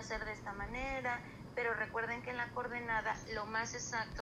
hacer de esta manera, pero recuerden que en la coordenada lo más exacto